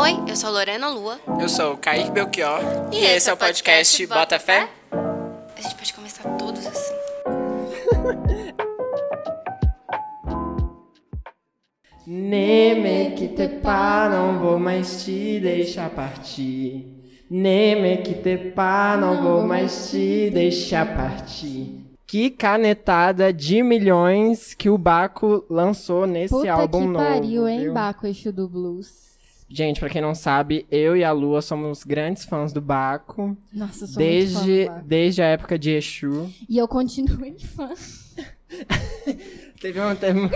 Oi, eu sou Lorena Lua. Eu sou o Kaique Belchior. E, esse é o podcast Bota Fé. A gente pode começar todos assim. Neme que te pá, não vou mais te deixar partir. Neme que te pá, não vou mais te deixar partir. Que canetada de milhões que o Baco lançou nesse Puta álbum que novo. pariu, hein, viu? Baco, eixo do blues. Gente, pra quem não sabe, eu e a Lua somos grandes fãs do Baco. Nossa, eu sou muito Desde, fã do Baco. desde a época de Exu. E eu continuei fã. Teve um, teve um,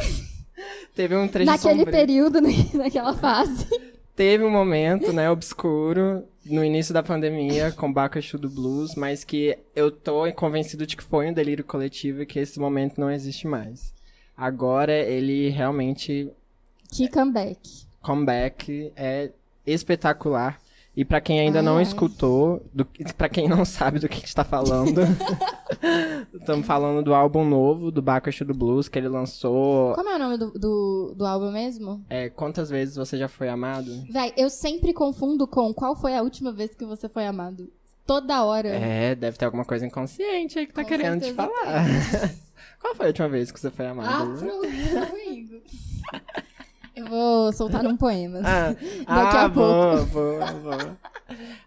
teve um trecho Naquele sombrio. período, né, naquela fase. Teve um momento, né, obscuro, no início da pandemia, com Baco Exu do Blues, mas que eu tô convencido de que foi um delírio coletivo e que esse momento não existe mais. Agora ele realmente, Que comeback. Comeback, é espetacular. E pra quem ainda não Ai. escutou, do, pra quem não sabe do que a gente tá falando, estamos falando do álbum novo do Exu do Blues, que ele lançou... Como é o nome do, do, do álbum mesmo? É, quantas vezes você já foi amado? Véi, eu sempre confundo com qual foi a última vez que você foi amado. Toda hora. É, deve ter alguma coisa inconsciente aí que tá Com querendo te falar. Qual foi a última vez que você foi Ah, amado? Meu amigo. Eu vou soltar num poema. Ah, Daqui ah a boa, boa, boa.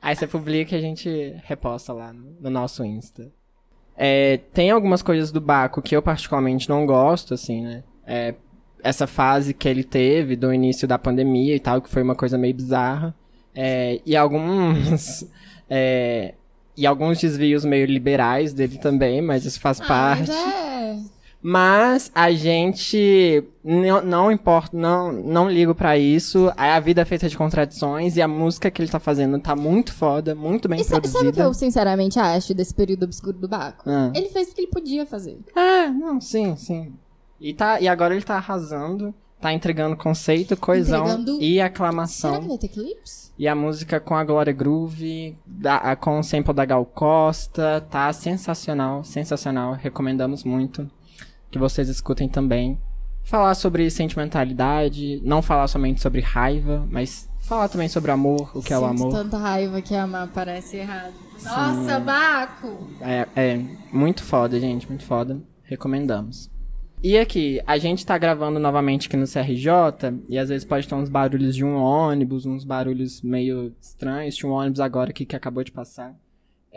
Aí você publica e a gente reposta lá no, no nosso Insta. É, tem algumas coisas do Baco que eu particularmente não gosto, assim, né? É, essa fase que ele teve do início da pandemia e tal, que foi uma coisa meio bizarra. É, e alguns. é, e alguns desvios meio liberais dele também, mas isso faz Ah, parte. mas é. Mas a gente não, não importa, não, não ligo pra isso. A vida é feita de contradições e a música que ele tá fazendo tá muito foda, muito bem E sabe, produzida. sabe o que eu sinceramente acho desse período obscuro do Baco? Ah. Ele fez o que ele podia fazer. É, não, sim, sim. E, tá, e agora ele tá arrasando, tá entregando conceito, coesão Entregando- e Será aclamação. que vai ter clips? E a música com a Glória Groove, da- com o sample da Gal Costa, tá sensacional, sensacional. Recomendamos muito que vocês escutem também. Falar sobre sentimentalidade, não falar somente sobre raiva, mas falar também sobre amor, o que é o Sinto amor. tanta raiva que amar parece errado. Nossa, Baco! É, é muito foda, gente, muito foda. Recomendamos. E aqui, a gente tá gravando novamente aqui no CRJ, e às vezes pode ter uns barulhos de um ônibus, uns barulhos meio estranhos. Tinha um ônibus agora aqui que acabou de passar.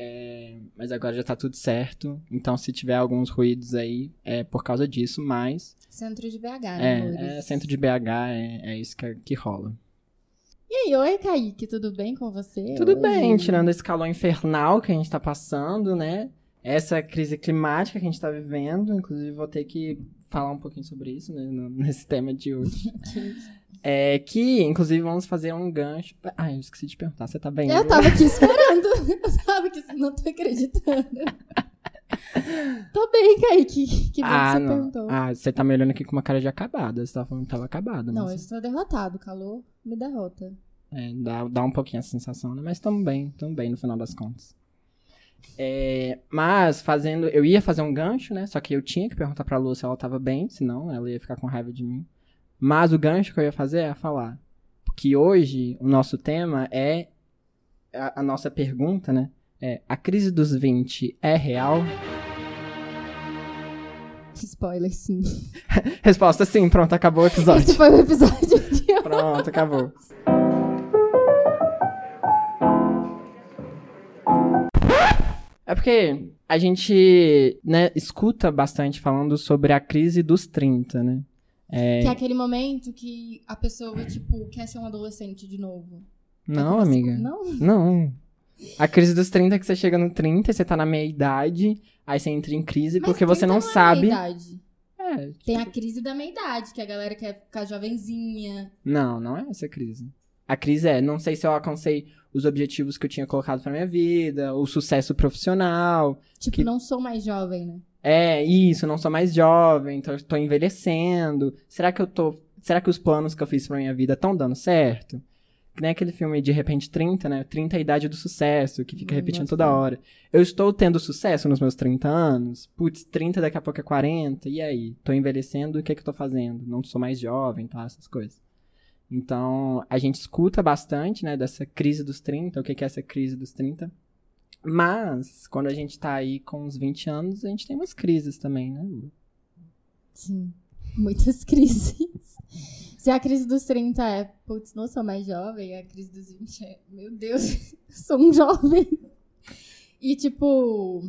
É, mas agora já tá tudo certo. Então, se tiver alguns ruídos aí, é por causa disso, mas. Centro de BH, né? É, é centro de BH, é, é isso que, que rola. E aí, oi, Kaique, tudo bem com você? Tudo hoje? bem, tirando esse calor infernal que a gente tá passando, né? Essa crise climática que a gente tá vivendo. Inclusive, vou ter que falar um pouquinho sobre isso, né? Nesse tema de hoje. É que, inclusive, vamos fazer um gancho. Ah, eu esqueci de perguntar. Você tá bem? Eu tava aqui esperando. Eu tava aqui, não tô acreditando. tô bem, Kaique. Que bom que Ah, você não. perguntou. Ah, você tá me olhando aqui com uma cara de acabada. Você tava falando que tava acabada. não, eu mas... estou derrotado. O calor me derrota. É, dá, dá um pouquinho essa sensação, né? Mas tamo bem, tamo bem no final das contas. É, mas fazendo. Eu ia fazer um gancho, né? Só que eu tinha que perguntar pra Lu se ela tava bem, senão ela ia ficar com raiva de mim. Mas o gancho que eu ia fazer é falar que hoje o nosso tema é. A, a nossa pergunta, né? É: a crise dos 20 é real? Spoiler, sim. Resposta sim, pronto, acabou o episódio. Esse foi o episódio de hoje. Pronto, acabou. É porque a gente, né, escuta bastante falando sobre a crise dos 30, né? É, Que é aquele momento que a pessoa, tipo, quer ser um adolescente de novo. não, amiga. Não? Não. A crise dos 30 é que você chega no 30 e você tá na meia idade, aí você entra em crise Mas porque você 30 não é sabe. meia-idade. É, Tem a crise da meia-idade, que a galera quer ficar jovenzinha. Não, não é essa crise. A crise é, não sei se eu alcancei os objetivos que eu tinha colocado pra minha vida, o sucesso profissional. Tipo, Que- não sou mais jovem, né? É, isso, não sou mais jovem, eu tô envelhecendo. Será que eu tô. Será que os planos que eu fiz pra minha vida estão dando certo? Que nem aquele filme de repente 30, né? 30 é a idade do sucesso, que fica Hum, repetindo nossa. toda hora. Eu estou tendo sucesso nos meus 30 anos? Putz, 30 daqui a pouco é 40, e aí? Tô envelhecendo, o que é que eu tô fazendo? Não sou mais jovem, tá? Essas coisas. Então, a gente escuta bastante, né, dessa crise dos 30, o que é essa crise dos 30. Mas, quando a gente tá aí com uns 20 anos, a gente tem umas crises também, né? Sim. Muitas crises. Se a crise dos 30 é, putz, não sou mais jovem, a crise dos 20 é, meu Deus, sou um jovem. E tipo,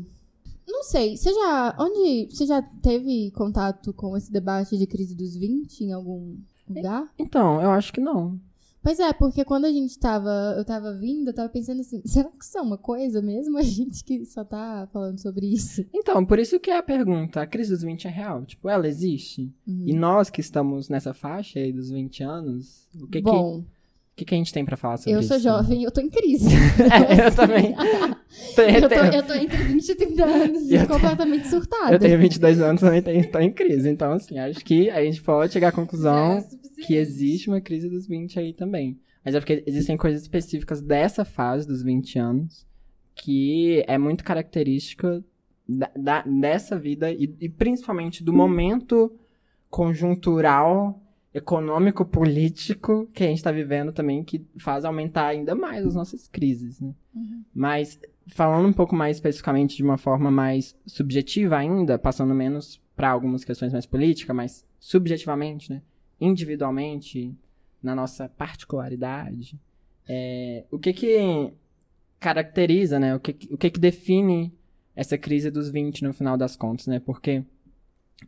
não sei, você já, onde, você já teve contato com esse debate de crise dos 20 em algum lugar? Então, eu acho que não. Pois é, porque quando a gente tava, eu tava vindo, eu tava pensando assim, será que isso é uma coisa mesmo? A gente que só tá falando sobre isso. Então, por isso que é a pergunta, a crise dos 20 é real? Tipo, ela existe? Uhum. E nós que estamos nessa faixa aí dos 20 anos, o que que, Bom, o que, que a gente tem pra falar sobre eu isso? sou jovem e eu tô em crise. É, eu também. eu, tô, eu tô entre 20 e 30 anos Eu e completamente surtada. Eu tenho 22 anos também tenho- tô em crise. Então, assim, acho que a gente pode chegar à conclusão é que existe uma crise dos 20 aí também. Mas é porque existem coisas específicas dessa fase dos 20 anos que é muito característica da, da- dessa vida e, e principalmente do momento conjuntural, econômico, político que a gente está vivendo também, que faz aumentar ainda mais as nossas crises, né? Uhum. Mas falando um pouco mais especificamente de uma forma mais subjetiva ainda, passando menos para algumas questões mais políticas, mas subjetivamente, né? Individualmente, na nossa particularidade, é, o que que caracteriza, né? O que, o que que define essa crise dos 20 no final das contas, né? Porque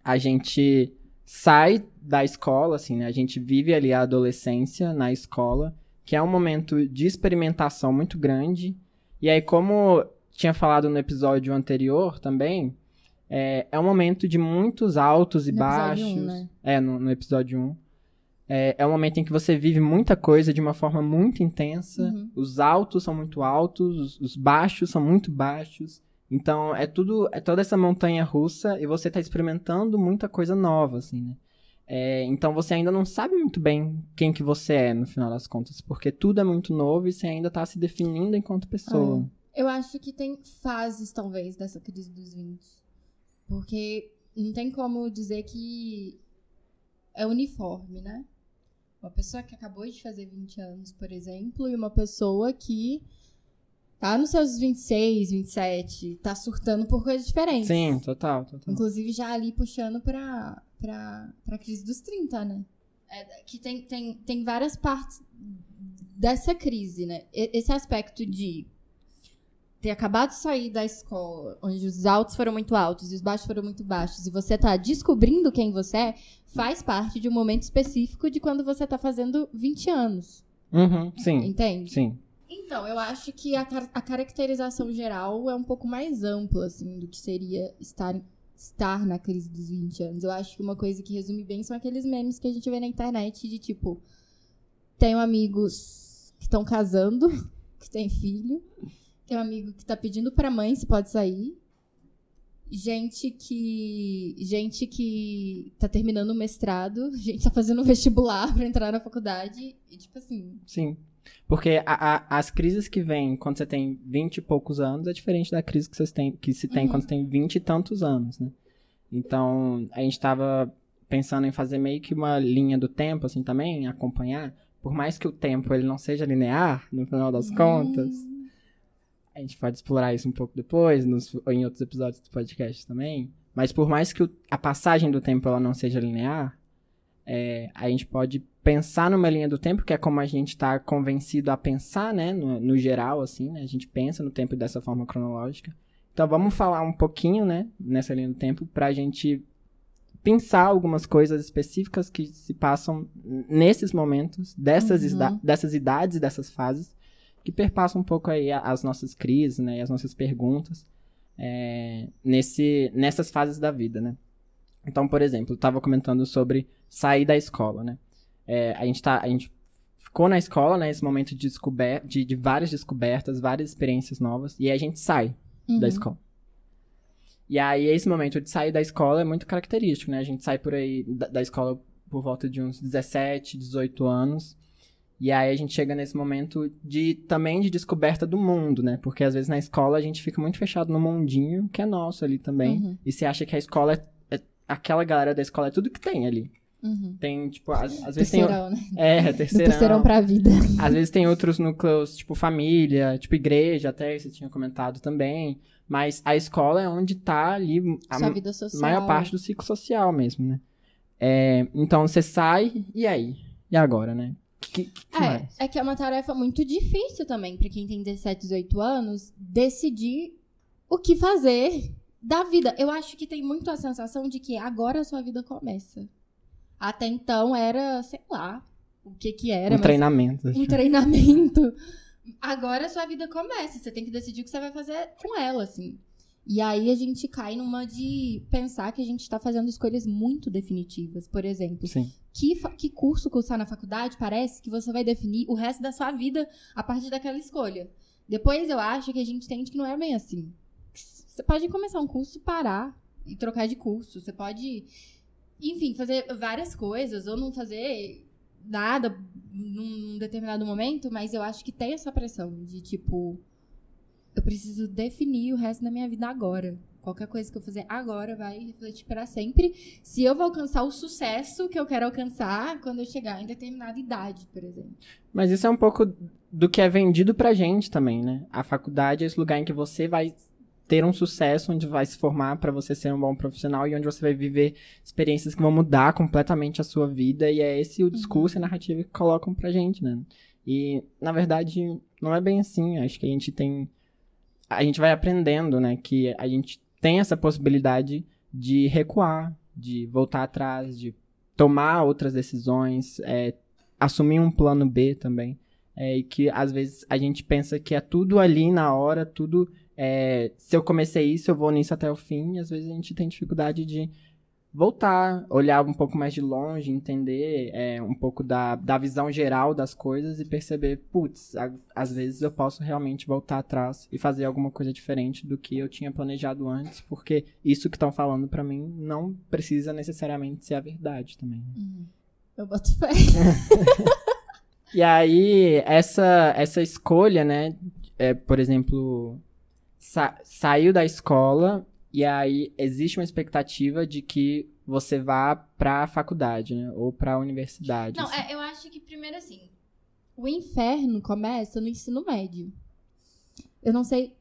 a gente sai da escola, assim, né? A gente vive ali a adolescência na escola, que é um momento de experimentação muito grande. E aí, como tinha falado no episódio anterior também, é, é um momento de muitos altos e No baixos. um, né? É, no, no episódio 1. É, é um momento em que você vive muita coisa de uma forma muito intensa. Uhum. Os altos são muito altos, os, os baixos são muito baixos. Então, é tudo, é toda essa montanha russa e você tá experimentando muita coisa nova, assim, né? É, então, você ainda não sabe muito bem quem que você é, no final das contas, porque tudo é muito novo e você ainda tá se definindo enquanto pessoa. Eu acho que tem fases, talvez, dessa crise dos 20. Porque não tem como dizer que é uniforme, né? Uma pessoa que acabou de fazer 20 anos, por exemplo, e uma pessoa que tá nos seus 26, 27, tá surtando por coisas diferentes. Sim, total, total. Inclusive já ali puxando pra, pra, pra crise dos 30, né? É, que tem, tem, tem várias partes dessa crise, né? Esse aspecto de ter acabado de sair da escola, onde os altos foram muito altos e os baixos foram muito baixos, e você tá descobrindo quem você é, faz parte de um momento específico de quando você tá fazendo 20 anos. Uhum, sim, Entende? sim. Então, eu acho que a, car- a caracterização geral é um pouco mais ampla, assim, do que seria estar, estar na crise dos 20 anos. Eu acho que uma coisa que resume bem são aqueles memes que a gente vê na internet de tipo: tenho amigos que estão casando, que têm filho, tenho um amigo que tá pedindo pra mãe se pode sair. Gente que. Gente que tá terminando o mestrado, gente tá fazendo vestibular pra entrar na faculdade. E, tipo assim, Sim. Porque a- a- as crises que vêm quando você tem 20 e poucos anos é diferente da crise que, vocês têm, que se tem Uhum. quando você tem 20 e tantos anos, né? Então, a gente tava pensando em fazer meio que uma linha do tempo, assim, também, acompanhar. Por mais que o tempo ele não seja linear, no final das contas, a gente pode explorar isso um pouco depois, nos, ou em outros episódios do podcast também. Mas por mais que o- a passagem do tempo ela não seja linear, é, a gente pode pensar numa linha do tempo, que é como a gente está convencido a pensar, né? No, no geral, assim, né? A gente pensa no tempo dessa forma cronológica. Então vamos falar um pouquinho, né? Nessa linha do tempo, pra gente pensar algumas coisas específicas que se passam nesses momentos, dessas, Uhum. dessas idades e dessas fases, que perpassam um pouco aí as nossas crises, né? E as nossas perguntas é, nesse, nessas fases da vida, né? Então, por exemplo, eu estava comentando sobre sair da escola, né? É, a, gente tá, a gente ficou na escola, né? Esse momento de, descober de, de várias descobertas, várias experiências novas, e aí a gente sai da Uhum. escola. E aí, esse momento de sair da escola é muito característico, né? A gente sai por aí da, da escola por volta de uns 17, 18 anos. E aí a gente chega nesse momento de também de descoberta do mundo, né? Porque às vezes na escola a gente fica muito fechado no mundinho que é nosso ali também. Uhum. E você acha que a escola é, é- aquela galera da escola é tudo que tem ali. Uhum. Tem, tipo, às, às vezes tem. Terceirão, né? É, Do terceirão. terceirão pra vida. Às vezes tem outros núcleos, tipo família, tipo igreja, até você tinha comentado também. Mas a escola é onde tá ali a maior parte do ciclo social mesmo, né? É, então você sai, e aí? E agora, né? Que, que? É, é que é uma tarefa muito difícil também pra quem tem 17, 18 anos decidir o que fazer da vida. Eu acho que tem muito a sensação de que agora a sua vida começa. Até então era, sei lá, o que que era, um treinamento. um treinamento. Agora a sua vida começa, você tem que decidir o que você vai fazer com ela, assim. E aí a gente cai numa de pensar que a gente tá fazendo escolhas muito definitivas. Por exemplo, Sim. Que, que curso cursar na faculdade parece que você vai definir o resto da sua vida a partir daquela escolha. Depois eu acho que a gente entende que não é bem assim. Você pode começar um curso, parar e trocar de curso. Você pode, enfim, fazer várias coisas ou não fazer nada num determinado momento, mas eu acho que tem essa pressão de tipo, eu preciso definir o resto da minha vida agora. Qualquer coisa que eu fazer agora vai refletir para sempre se eu vou alcançar o sucesso que eu quero alcançar quando eu chegar em determinada idade, por exemplo. Mas isso é um pouco do que é vendido pra gente também, né? A faculdade é esse lugar em que você vai ter um sucesso, onde vai se formar pra você ser um bom profissional e onde você vai viver experiências que vão mudar completamente a sua vida. E é esse o discurso e a narrativa que colocam pra gente, né? E, na verdade, não é bem assim. Acho que a gente tem. A gente vai aprendendo, né? Que a gente tem essa possibilidade de recuar, de voltar atrás, de tomar outras decisões, é, assumir um plano B também. É, e que às vezes a gente pensa que é tudo ali na hora, tudo. é, se eu comecei isso, eu vou nisso até o fim. E às vezes a gente tem dificuldade de voltar, olhar um pouco mais de longe, entender é, um pouco da, da visão geral das coisas e perceber, putz, a- às vezes eu posso realmente voltar atrás e fazer alguma coisa diferente do que eu tinha planejado antes, porque isso que estão falando pra mim não precisa necessariamente ser a verdade também. Eu boto fé. E aí, essa, essa escolha, né? é, por exemplo, sa- saiu da escola e aí existe uma expectativa de que você vá pra faculdade, né? Ou pra universidade. Não, assim. é, eu acho que primeiro assim, o inferno começa no ensino médio. Eu não sei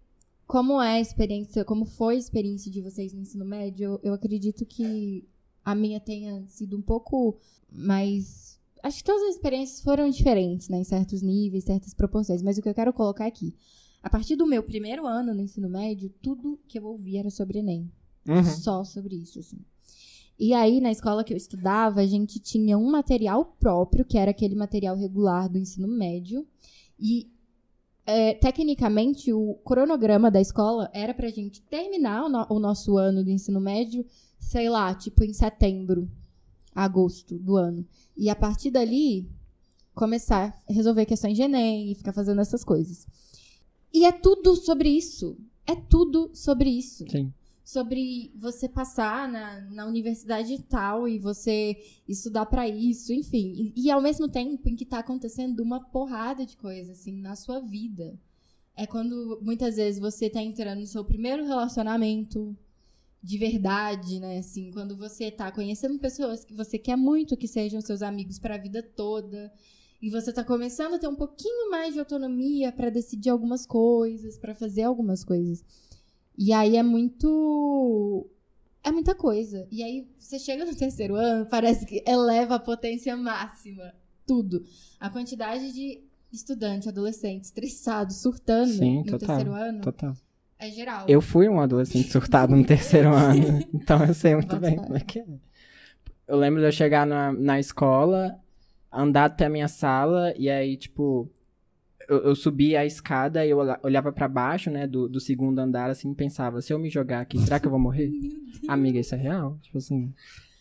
como é a experiência, como foi a experiência de vocês no ensino médio. Eu, eu acredito que a minha tenha sido um pouco mais. Acho que todas as experiências foram diferentes, né? Em certos níveis, certas proporções. Mas o que eu quero colocar aqui. A partir do meu primeiro ano no ensino médio, tudo que eu ouvi era sobre Enem Uhum. só sobre isso, assim. E aí, na escola que eu estudava, a gente tinha um material próprio, que era aquele material regular do ensino médio. E, é, tecnicamente, o cronograma da escola era pra gente terminar o, no- o nosso ano do ensino médio, sei lá, tipo em setembro, agosto do ano. E a partir dali, começar a resolver questões de Enem e ficar fazendo essas coisas. E é tudo sobre isso. É tudo sobre isso Sim. sobre você passar na, na universidade tal e você estudar pra isso, enfim. E, e ao mesmo tempo em que tá acontecendo uma porrada de coisa, assim, na sua vida. É quando muitas vezes você tá entrando no seu primeiro relacionamento de verdade, né? Assim, quando você tá conhecendo pessoas que você quer muito que sejam seus amigos pra vida toda. E você tá começando a ter um pouquinho mais de autonomia pra decidir algumas coisas, pra fazer algumas coisas. E aí é muito. É muita coisa. E aí você chega no terceiro ano, parece que eleva a potência máxima. Tudo. A quantidade de estudante, adolescente, estressado, surtando Sim, no total, terceiro ano Total. é geral. Eu fui um adolescente surtado no terceiro ano, então eu sei muito Bota bem como é que é. Eu lembro de eu chegar na, na escola, andar até a minha sala, e aí, tipo, eu, eu subia a escada e eu olha- olhava pra baixo, né, do, do segundo andar, assim, e pensava, se eu me jogar aqui, será que eu vou morrer? Amiga, isso é real? Tipo assim,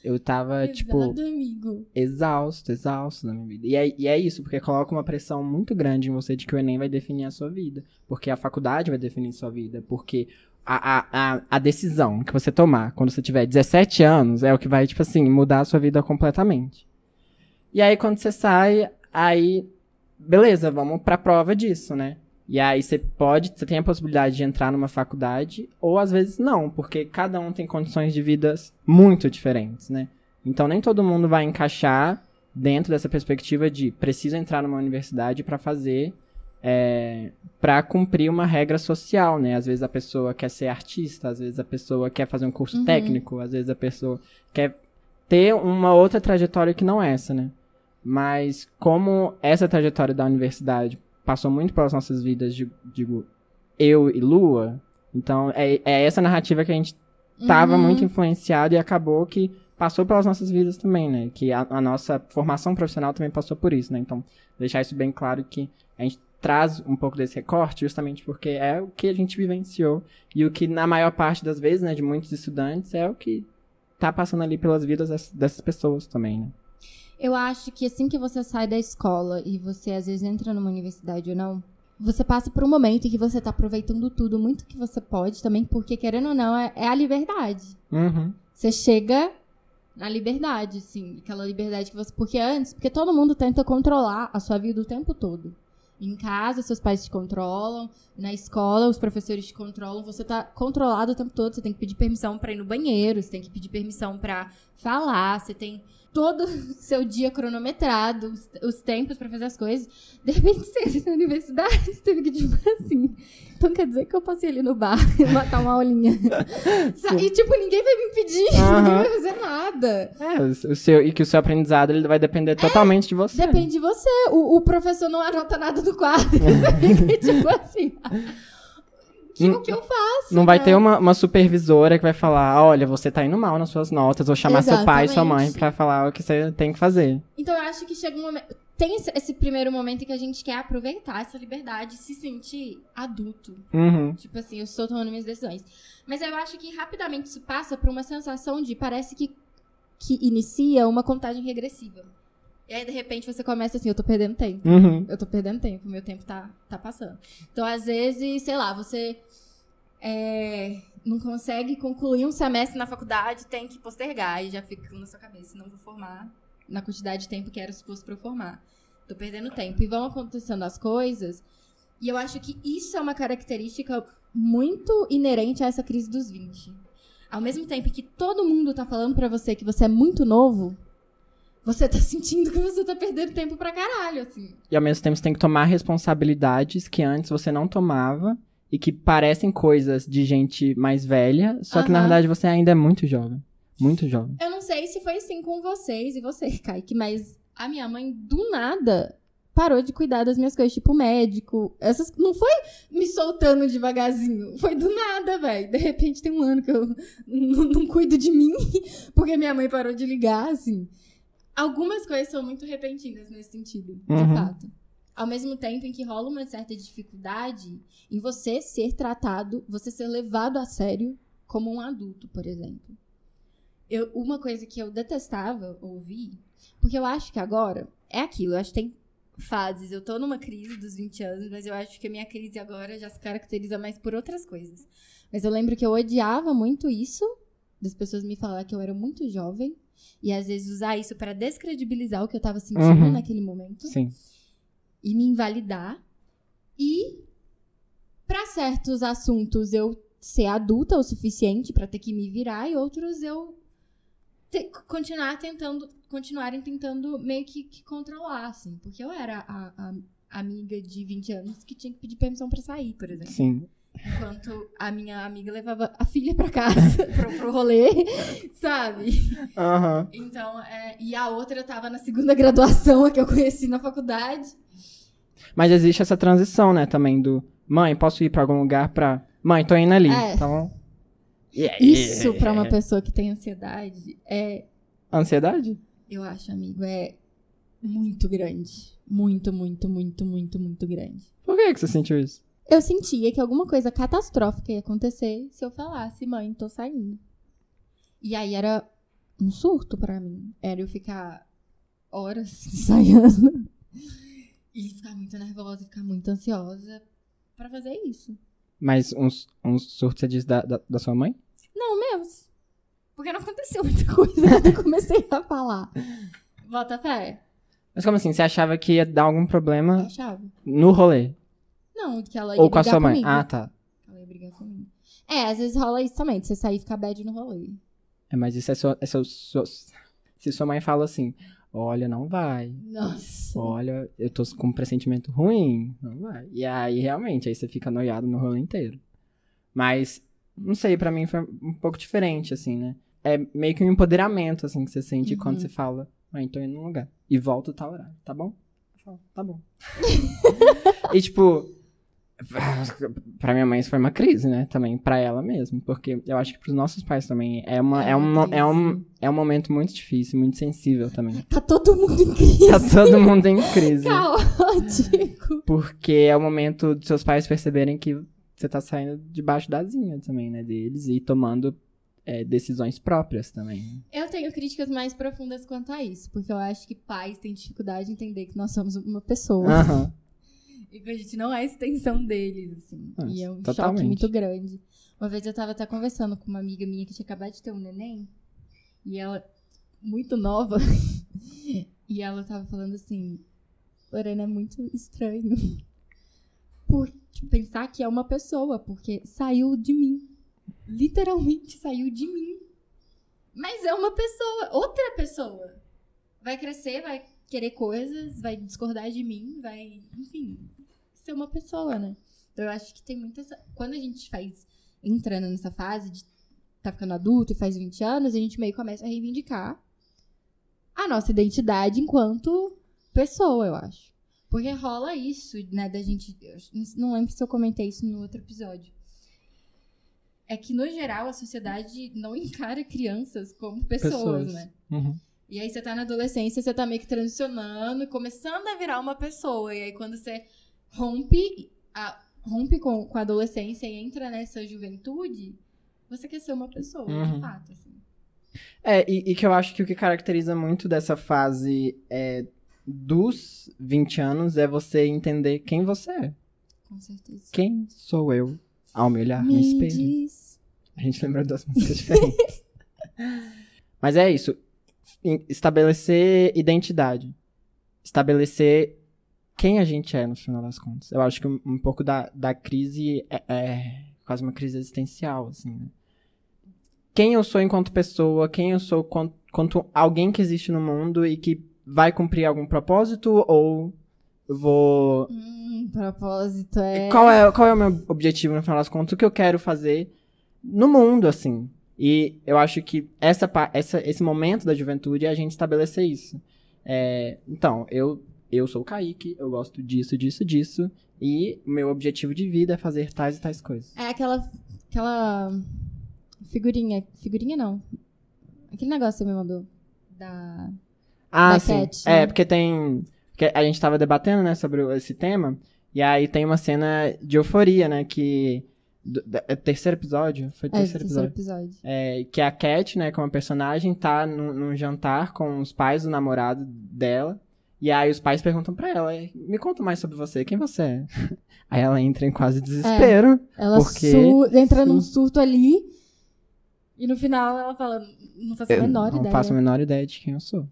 eu tava, tipo, Pesado, amigo. exausto, exausto na minha vida. E é, e é isso, porque coloca uma pressão muito grande em você de que o Enem vai definir a sua vida. Porque a faculdade vai definir a sua vida. Porque a, a, a, a decisão que você tomar quando você tiver 17 anos é o que vai, tipo assim, mudar a sua vida completamente. E aí, quando você sai, aí. Beleza, vamos pra prova disso, né? E aí você pode, você tem a possibilidade de entrar numa faculdade, ou às vezes não, porque cada um tem condições de vidas muito diferentes, né? Então nem todo mundo vai encaixar dentro dessa perspectiva de preciso entrar numa universidade para fazer é, para cumprir uma regra social, né? Às vezes a pessoa quer ser artista, às vezes a pessoa quer fazer um curso Uhum. técnico, às vezes a pessoa quer ter uma outra trajetória que não essa, né? Mas como essa trajetória da universidade passou muito pelas nossas vidas, digo, eu e Lua, então é, é essa narrativa que a gente tava Uhum. muito influenciado e acabou que passou pelas nossas vidas também, né? Que a, a nossa formação profissional também passou por isso, né? Então, deixar isso bem claro que a gente traz um pouco desse recorte justamente porque é o que a gente vivenciou e o que na maior parte das vezes, né, de muitos estudantes é o que tá passando ali pelas vidas dessas, dessas pessoas também, né? Eu acho que assim que você sai da escola e você às vezes entra numa universidade ou não, você passa por um momento em que você tá aproveitando tudo, muito que você pode também, porque querendo ou não, é, é a liberdade. Uhum. Você chega na liberdade, sim. Aquela liberdade que você. Porque antes, porque todo mundo tenta controlar a sua vida o tempo todo. Em casa, seus pais te controlam. Na escola, os professores te controlam. Você tá controlado o tempo todo. Você tem que pedir permissão pra ir no banheiro. Você tem que pedir permissão pra falar. Você tem todo o seu dia cronometrado, os, os tempos pra fazer as coisas. De repente, você entra na universidade, você teve que, tipo assim. Então quer dizer que eu posso ir ali no bar e matar uma aulinha. E, tipo, ninguém vai me impedir, ninguém vai fazer nada. É, o, seu, e que o seu aprendizado ele vai depender totalmente de você. Depende de você. O, o professor não anota nada do quadro. Fica, tipo assim. O que eu faço? Não vai né? ter uma, uma supervisora que vai falar, olha, você tá indo mal nas suas notas, ou chamar seu pai e sua mãe Exatamente. pra falar o que você tem que fazer. Então eu acho que chega um momento. Tem esse, primeiro momento em que a gente quer aproveitar essa liberdade se sentir adulto. Uhum. Tipo assim, eu estou tomando minhas decisões. Mas eu acho que rapidamente isso passa por uma sensação de parece que, que inicia uma contagem regressiva. E aí, de repente, você começa assim, eu tô perdendo tempo. Uhum. Eu tô perdendo tempo, meu tempo tá, tá passando. Então, às vezes, sei lá, você é, não consegue concluir um semestre na faculdade, tem que postergar, e já fica na sua cabeça, não vou formar na quantidade de tempo que era suposto pra eu formar. Tô perdendo tempo. E vão acontecendo as coisas, e eu acho que isso é uma característica muito inerente a essa crise dos 20. Ao mesmo tempo que todo mundo tá falando pra você que você é muito novo, você tá sentindo que você tá perdendo tempo pra caralho, assim. E ao mesmo tempo você tem que tomar responsabilidades que antes você não tomava e que parecem coisas de gente mais velha, só que na verdade você ainda é muito jovem. Muito jovem. Eu não sei se foi assim com vocês e você, Kaique, mas a minha mãe, do nada, parou de cuidar das minhas coisas, tipo médico. Essas não foi me soltando devagarzinho. Foi do nada, velho. De repente tem um ano que eu não, não cuido de mim, porque minha mãe parou de ligar, assim. Algumas coisas são muito repentinas nesse sentido, de Uhum. fato. Ao mesmo tempo em que rola uma certa dificuldade em você ser tratado, você ser levado a sério como um adulto, por exemplo. Eu, uma coisa que eu detestava ouvir, porque eu acho que agora é aquilo, eu acho que tem fases. Eu tô numa crise dos 20 anos, mas eu acho que a minha crise agora já se caracteriza mais por outras coisas. Mas eu lembro que eu odiava muito isso, das pessoas me falar que eu era muito jovem, e às vezes usar isso pra descredibilizar o que eu tava sentindo Uhum. naquele momento Sim. e me invalidar. E para certos assuntos eu ser adulta o suficiente pra ter que me virar e outros eu te- continuar tentando continuarem tentando meio que, que controlar assim, porque eu era a, a amiga de 20 anos que tinha que pedir permissão pra sair, por exemplo. Sim. Enquanto a minha amiga levava a filha pra casa pro, pro rolê, sabe? Aham. Então, é, e a outra tava na segunda graduação, a que eu conheci na faculdade. Mas existe essa transição, né, também do mãe, posso ir pra algum lugar pra. Mãe, tô indo ali. É. Tá bom? E aí- Isso pra uma pessoa que tem ansiedade é, Ansiedade? eu acho, amigo, é muito grande. Muito, muito, muito, muito, muito grande. Por que, que você sentiu isso? Eu sentia que alguma coisa catastrófica ia acontecer se eu falasse, mãe, tô saindo. E aí era um surto pra mim. Era eu ficar horas ensaiando. E ficar muito nervosa, ficar muito ansiosa pra fazer isso. Mas uns, uns surtos você diz da, da, da sua mãe? Não, meus. Porque não aconteceu muita coisa quando eu comecei a falar. Bota fé. Mas como assim? Você achava que ia dar algum Eu problema achava. no rolê? Não, que ela ia Ou com a brigar sua mãe? comigo. Ah, tá. Ela ia brigar comigo. É, às vezes rola isso também, de você sair e ficar bad no rolê. É, mas isso é, seu, é seu, seu- Se sua mãe fala assim, olha, não vai. Nossa. Olha, eu tô com um pressentimento ruim, não vai. E aí, realmente, aí você fica noiado no rolê inteiro. Mas, não sei, pra mim foi um pouco diferente, assim, né? É meio que um empoderamento, assim, que você sente Uhum. quando você fala, mãe, tô indo num lugar. E volto tal horário, tá bom? Eu falo, tá bom. e, tipo, pra minha mãe isso foi uma crise, né? Também pra ela mesmo. Porque eu acho que pros nossos pais também é, uma, É um, é, um, é um momento muito difícil, muito sensível também. Tá todo mundo em crise. Tá todo mundo em crise. Caótico. Porque é o momento dos seus pais perceberem que você tá saindo debaixo da asinha também, né, deles e tomando é, decisões próprias também. Eu tenho críticas mais profundas quanto a isso, porque eu acho que pais têm dificuldade de entender que nós somos uma pessoa. Aham. E que a gente não é a extensão deles, assim. Ah, e é um totalmente. choque muito grande. Uma vez eu tava até conversando com uma amiga minha que tinha acabado de ter um neném. E ela, muito nova. e ela tava falando assim: Lorena, é muito estranho. Por pensar que é uma pessoa, porque saiu de mim. Literalmente saiu de mim. Mas é uma pessoa, outra pessoa. Vai crescer, vai querer coisas, vai discordar de mim, vai, enfim, ser uma pessoa, né? Então eu acho que tem muita essa... Quando a gente faz, entrando nessa fase de tá ficando adulto e faz 20 anos, a gente meio começa a reivindicar a nossa identidade enquanto pessoa, eu acho. Porque rola isso, né, da gente... eu não lembro se eu comentei isso no outro episódio. É que, no geral, a sociedade não encara crianças como pessoas, Pessoas. né? Uhum. E aí você tá na adolescência, você tá meio que transicionando começando a virar uma pessoa. E aí quando você rompe, a- rompe com, com a adolescência e entra nessa juventude, você quer ser uma pessoa, Uhum. de fato. Assim. É, e, e que eu acho que o que caracteriza muito dessa fase é, dos 20 anos é você entender quem você é. Com certeza. Quem sou eu ao me olhar no Me espelho. diz. A gente lembrou duas músicas diferentes. Mas é isso. Estabelecer identidade. Estabelecer quem a gente é, no final das contas. Eu acho que um, um pouco da, da crise é, é quase uma crise existencial, assim, né? Quem eu sou enquanto pessoa, quem eu sou quan- quanto alguém que existe no mundo e que vai cumprir algum propósito ou eu vou Hum, propósito é. qual é, qual é o meu objetivo, no final das contas? O que eu quero fazer no mundo, assim? E eu acho que essa, essa, esse momento da juventude é a gente estabelecer isso. É, então, eu, eu sou o Kaique, eu gosto disso, disso, disso. E o meu objetivo de vida é fazer tais e tais coisas. É aquela. Aquela. Figurinha. Figurinha não. Aquele negócio que você me mandou. Da. Ah, Da sim. Cat, é, né? porque tem. Porque a gente tava debatendo, né, sobre esse tema. E aí tem uma cena de euforia, né? Que. Do- da- é o terceiro episódio? Foi o É, terceiro terceiro episódio. episódio. É, que a Cat, né, como personagem, tá num, num jantar com os pais do namorado dela. E aí os pais perguntam pra ela, me conta mais sobre você, quem você é? Aí ela entra em quase desespero. Ela Porque- entra num surto ali. E no final ela fala. Não faço a Eu menor não ideia. faço a menor ideia de quem eu sou.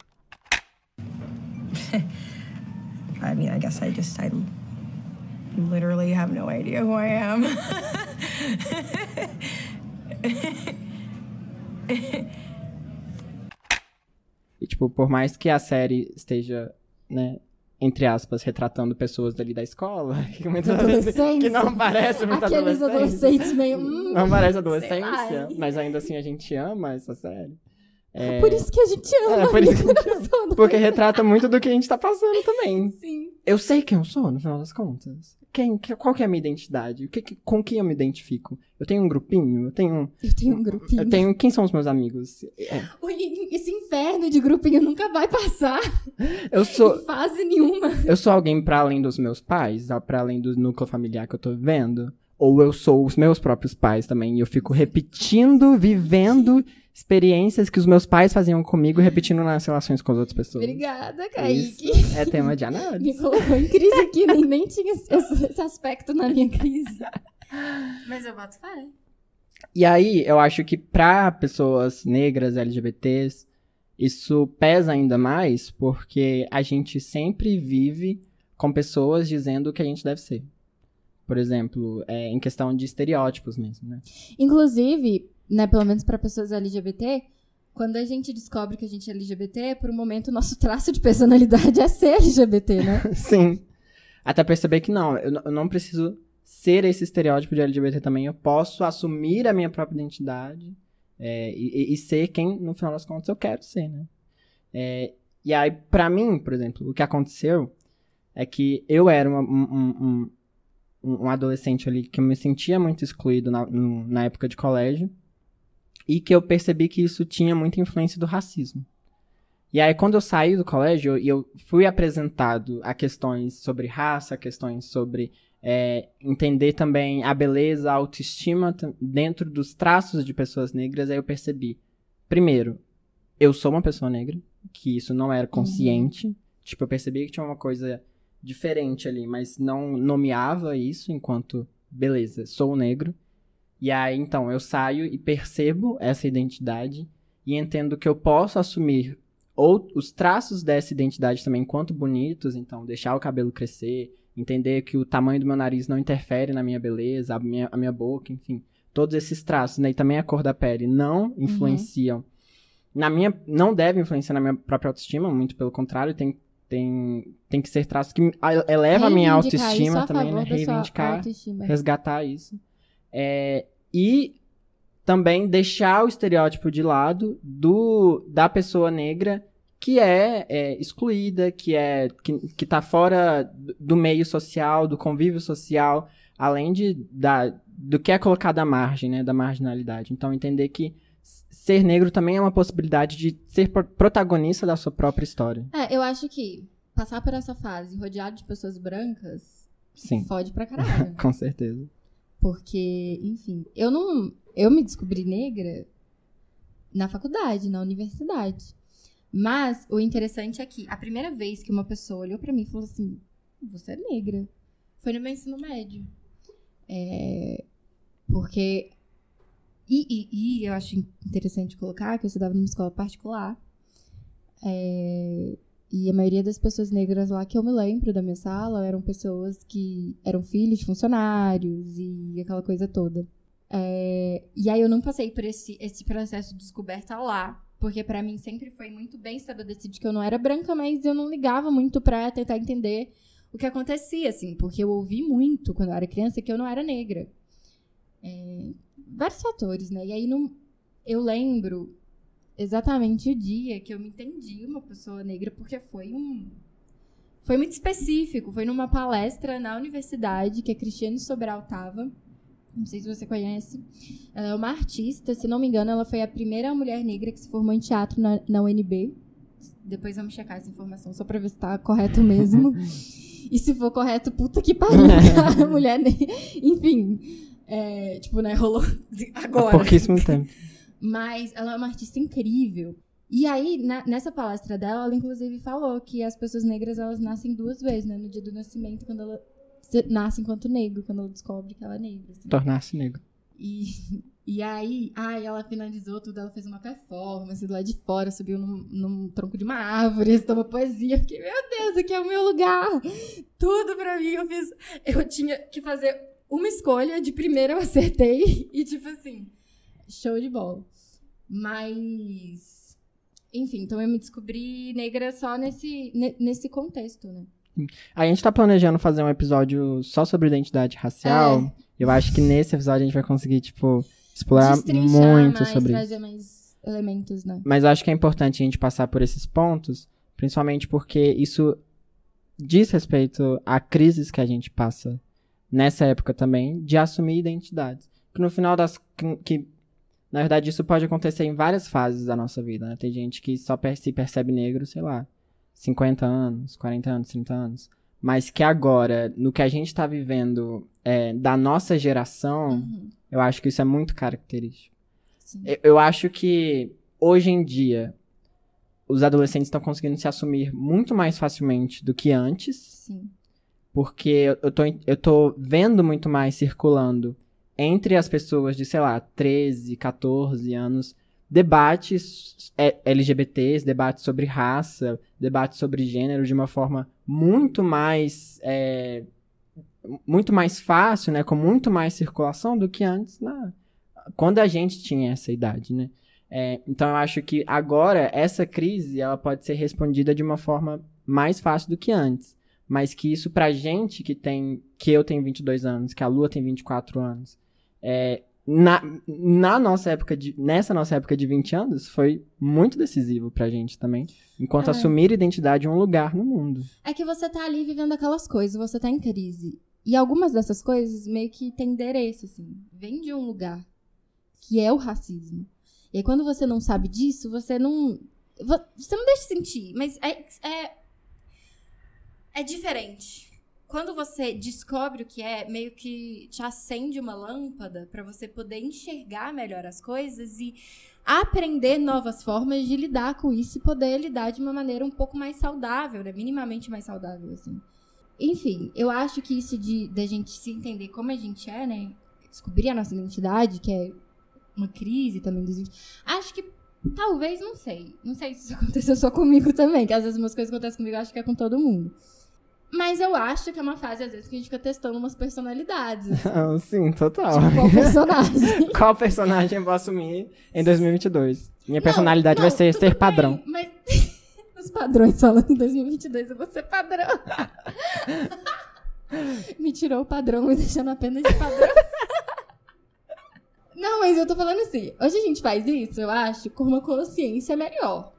I mean, I guess I just, I literally have no idea who I am. E, tipo, por mais que a série esteja, né, entre aspas, retratando pessoas dali da escola, que, que não parece muito Aqueles adolescente. adolescentes meio. hum, Não parece adolescência, mas ainda assim a gente ama essa série. É, Por isso que a gente ama. É, por isso que a gente Porque retrata muito do que a gente tá passando também. Sim. Eu sei quem eu sou, no final das contas. Quem, que- qual que é a minha identidade? O que, com quem eu me identifico? Eu tenho um grupinho? Eu tenho. Eu tenho um grupinho. Eu tenho. Quem são os meus amigos? É, Esse inferno de grupinho nunca vai passar eu sou. em fase nenhuma. Eu sou alguém pra além dos meus pais, pra além do núcleo familiar que eu tô vivendo? Ou eu sou os meus próprios pais também? E eu fico repetindo, vivendo experiências que os meus pais faziam comigo, repetindo nas relações com as outras pessoas. Obrigada, Kaique. Isso é tema de Me análise. colocou em crise aqui, nem, nem tinha esse, esse aspecto na minha crise. Mas eu boto fé. E aí, eu acho que pra pessoas negras, LGBTs, isso pesa ainda mais porque a gente sempre vive com pessoas dizendo o que a gente deve ser. Por exemplo, é, em questão de estereótipos mesmo, né? Inclusive, né, pelo menos para pessoas LGBT, quando a gente descobre que a gente é LGBT, por um momento o nosso traço de personalidade é ser LGBT, né? Sim. Até perceber que não, eu, não preciso ser esse estereótipo de LGBT também. Eu posso assumir a minha própria identidade é, e, e- ser quem, no final das contas, eu quero ser, né? É, e aí, pra mim, por exemplo, o que aconteceu é que eu era uma- um, um- um- um adolescente ali que eu me sentia muito excluído na, no- na época de colégio e que eu percebi que isso tinha muita influência do racismo. E aí, quando eu saí do colégio e eu fui apresentado a questões sobre raça, questões sobre é, entender também a beleza, a autoestima dentro dos traços de pessoas negras, aí eu percebi, primeiro, eu sou uma pessoa negra, que isso não era consciente. Tipo, eu percebi que tinha uma coisa diferente ali, mas não nomeava isso enquanto, beleza, sou negro. E aí, então, eu saio e percebo essa identidade e entendo que eu posso assumir ou os traços dessa identidade também enquanto bonitos, então deixar o cabelo crescer, entender que o tamanho do meu nariz não interfere na minha beleza, a minha, a minha boca, enfim, todos esses traços, né, e também a cor da pele não influenciam na minha não deve influenciar na minha própria autoestima, muito pelo contrário, tem tem tem que ser traços que eleva a minha autoestima também, né, reivindicar autoestima. resgatar isso. É, e também deixar o estereótipo de lado do da pessoa negra que é, é, excluída, que é que, que tá fora do- meio social, do convívio social, além de da, do que é colocado à margem, né, da marginalidade. Então entender que ser negro também é uma possibilidade de ser pro- protagonista da sua própria história. É, eu acho que passar por essa fase rodeado de pessoas brancas Sim, fode pra caralho. com certeza. Porque, enfim, eu não. Eu me descobri negra na faculdade, na universidade. Mas o interessante é que a primeira vez que uma pessoa olhou pra mim e falou assim: Você é negra. Foi no meu ensino médio. É, porque. E, e, e eu acho interessante colocar que eu estudava numa escola particular. É, e a maioria das pessoas negras lá que eu me lembro da minha sala eram pessoas que eram filhos de funcionários e aquela coisa toda. É, e aí eu não passei por esse, esse processo de descoberta lá. Porque pra mim sempre foi muito bem estabelecido que eu não era branca, mas eu não ligava muito pra tentar entender o que acontecia, assim. Porque eu ouvi muito quando eu era criança que eu não era negra. É, vários fatores, né? E aí não, eu lembro exatamente o dia que eu me entendi uma pessoa negra, porque foi um. Foi muito específico. Foi numa palestra na universidade que a Cristiane Sobral tava. Não sei se você conhece. Ela é uma artista, se não me engano, ela foi a primeira mulher negra que se formou em teatro na, na UNB. Depois vamos checar essa informação só pra ver se tá correto mesmo. e se for correto, puta que pariu, mulher negra. Enfim, é, tipo, né, rolou Há agora. pouquíssimo tempo. Mas ela é uma artista incrível. E aí, na- nessa palestra dela, ela inclusive falou que as pessoas negras, elas nascem duas vezes, né? No dia do nascimento, quando ela nasce enquanto negro, quando ela descobre que ela é negra. assim. Tornar-se negro. E, e aí, ai, ela finalizou tudo, ela fez uma performance do lado de fora, subiu num, num tronco de uma árvore, recitou uma poesia. Fiquei, meu Deus, aqui é o meu lugar. Tudo pra mim, eu fiz. Eu tinha que fazer uma escolha, de primeira eu acertei, e tipo assim, show de bola. Mas. Enfim, então eu me descobri negra só nesse, ne- nesse contexto, né? A gente tá planejando fazer um episódio só sobre identidade racial. É. Eu acho que nesse episódio a gente vai conseguir, tipo, explorar muito mais, sobre isso. trazer mais elementos, né? Mas eu acho que é importante a gente passar por esses pontos, principalmente porque isso diz respeito a crises que a gente passa nessa época também, de assumir identidades. Que no final das. que, na verdade, isso pode acontecer em várias fases da nossa vida, né? Tem gente que só se percebe negro, sei lá, 50 anos, 40 anos, 30 anos. Mas que agora, no que a gente tá vivendo é, da nossa geração, Uhum, eu acho que isso é muito característico. Eu, eu acho que hoje em dia os adolescentes estão conseguindo se assumir muito mais facilmente do que antes, Sim. porque eu, tô, eu tô vendo muito mais circulando entre as pessoas de, sei lá, 13, 14 anos, debates é, LGBTs, debates sobre raça, debates sobre gênero de uma forma muito mais é, muito mais fácil, né, com muito mais circulação do que antes, na, quando a gente tinha essa idade, né? É, então eu acho que agora essa crise ela pode ser respondida de uma forma mais fácil do que antes. Mas que isso pra gente que tem. que eu tenho 22 anos, que a Lua tem 24 anos, é, na, na nossa época de. nessa nossa época de 20 anos, foi muito decisivo pra gente também. Enquanto É. assumir identidade em um lugar no mundo. É que você tá ali vivendo aquelas coisas, você tá em crise. E algumas dessas coisas meio que tem endereço, assim. Vem de um lugar. Que é o racismo. E aí, quando você não sabe disso, você não. vo- Você não deixa sentir, mas é. É, é diferente. Quando você descobre o que é, meio que te acende uma lâmpada pra você poder enxergar melhor as coisas e aprender novas formas de lidar com isso e poder lidar de uma maneira um pouco mais saudável, né? Minimamente mais saudável, assim. Enfim, eu acho que isso de da gente se entender como a gente é, né? Descobrir a nossa identidade, que é uma crise também dos 20. Acho que talvez, não sei. Não sei se isso aconteceu só comigo também, que às vezes umas coisas acontecem comigo, acho que é com todo mundo. Mas eu acho que é uma fase, às vezes, que a gente fica testando umas personalidades. assim. Sim, total. tipo, qual personagem? Qual personagem eu vou assumir em 2022? Minha Não, personalidade não, vai ser ser bem, padrão. Mas os padrões falando em 2022, eu vou ser padrão. me tirou o padrão, me deixando apenas de padrão. Não, mas eu tô falando assim. Hoje a gente faz isso, eu acho, com uma consciência melhor.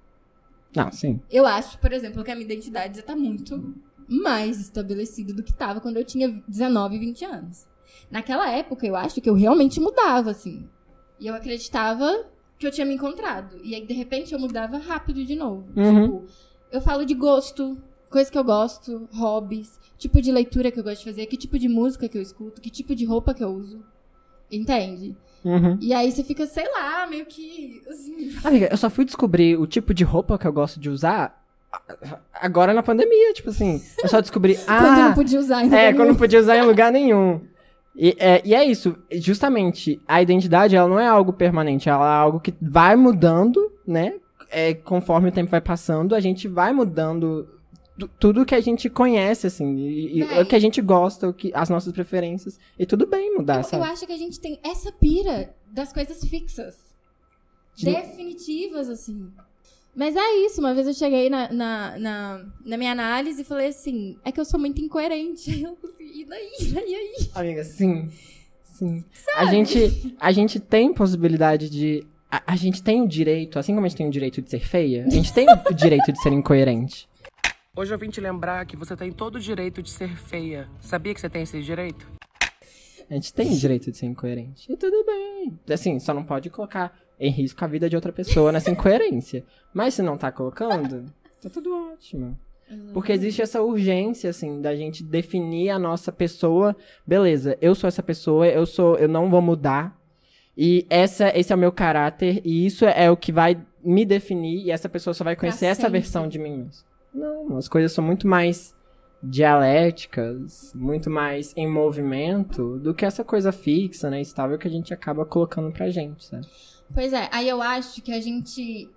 Não, sim. Eu acho, por exemplo, que a minha identidade já tá muito mais estabelecida do que tava quando eu tinha 19, 20 anos. Naquela época, eu acho que eu realmente mudava, assim. E eu acreditava que eu tinha me encontrado. E aí, de repente, eu mudava rápido de novo. Uhum. Tipo, eu falo de gosto, coisa que eu gosto, hobbies, tipo de leitura que eu gosto de fazer, que tipo de música que eu escuto, que tipo de roupa que eu uso. Entende? Uhum. E aí você fica, sei lá, meio que. Assim, Amiga, eu só fui descobrir o tipo de roupa que eu gosto de usar agora na pandemia, tipo assim. Eu só descobri. quando eu não Ah, podia usar ainda. é, quando não podia usar em lugar nenhum. E é, e é isso, justamente, a identidade, ela não é algo permanente, ela é algo que vai mudando, né? É, conforme o tempo vai passando, a gente vai mudando tu- tudo que a gente conhece, assim, e, o que a gente gosta, o que, as nossas preferências. E tudo bem mudar, Eu, eu sabe? acho que a gente tem essa pira das coisas fixas. De- Definitivas, assim. Mas é isso, uma vez eu cheguei na, na, na, na minha análise e falei assim, é que eu sou muito incoerente. Aí eu falei, e daí? E aí? Amiga, sim. Sim. A gente, a gente tem possibilidade de. A, a gente tem o direito, assim como a gente tem o direito de ser feia, a gente tem o direito de ser incoerente. Hoje eu vim te lembrar que você tem todo o direito de ser feia. Sabia que você tem esse direito? A gente tem o direito de ser incoerente. E tudo bem. Assim, só não pode colocar em risco a vida de outra pessoa nessa incoerência. Mas se não tá colocando, tá tudo ótimo. Porque existe essa urgência, assim, da gente definir a nossa pessoa. Beleza, eu sou essa pessoa, eu sou, eu não vou mudar. E essa, esse é o meu caráter, e isso é o que vai me definir, e essa pessoa só vai conhecer essa sempre. versão de mim mesmo. Não, as coisas são muito mais dialéticas, muito mais em movimento do que essa coisa fixa, né, estável que a gente acaba colocando pra gente, sabe? Pois é, aí eu acho que a gente